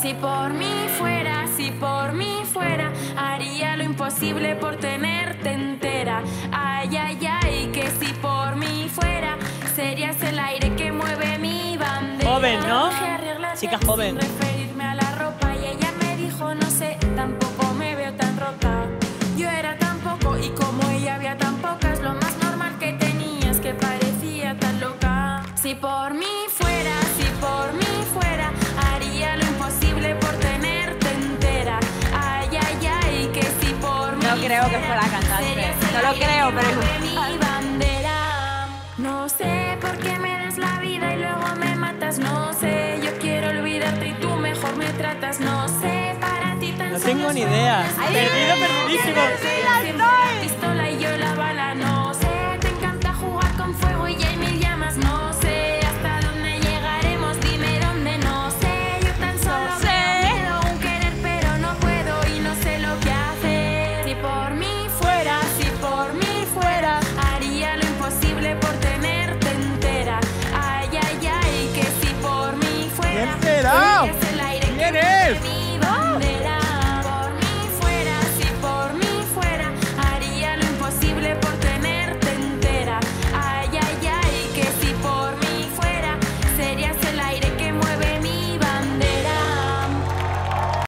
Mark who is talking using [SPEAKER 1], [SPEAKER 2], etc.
[SPEAKER 1] Si por mí fuera, si por mí fuera, haría lo imposible por tenerte entera. Ay, ay, ay, que si por mí fuera, serías el aire que mueve mi bandera.
[SPEAKER 2] Joven, ¿no? Chica joven.
[SPEAKER 1] sin referirme a la ropa y ella me dijo, no sé, tampoco me veo tan rota. Yo era tan poco y como ella había tan pocas, lo más normal que tenía es que parecía tan loca. Si por mí fuera,
[SPEAKER 3] creo que fuera cantante.
[SPEAKER 1] serías el
[SPEAKER 3] No lo creo, pero
[SPEAKER 1] mi bandera. No sé por qué me das la vida y luego me matas. No sé, yo quiero olvidarte y tú mejor me tratas. No sé, para ti tan
[SPEAKER 2] No tengo ni idea. Perdido, perdidísimo.
[SPEAKER 1] live!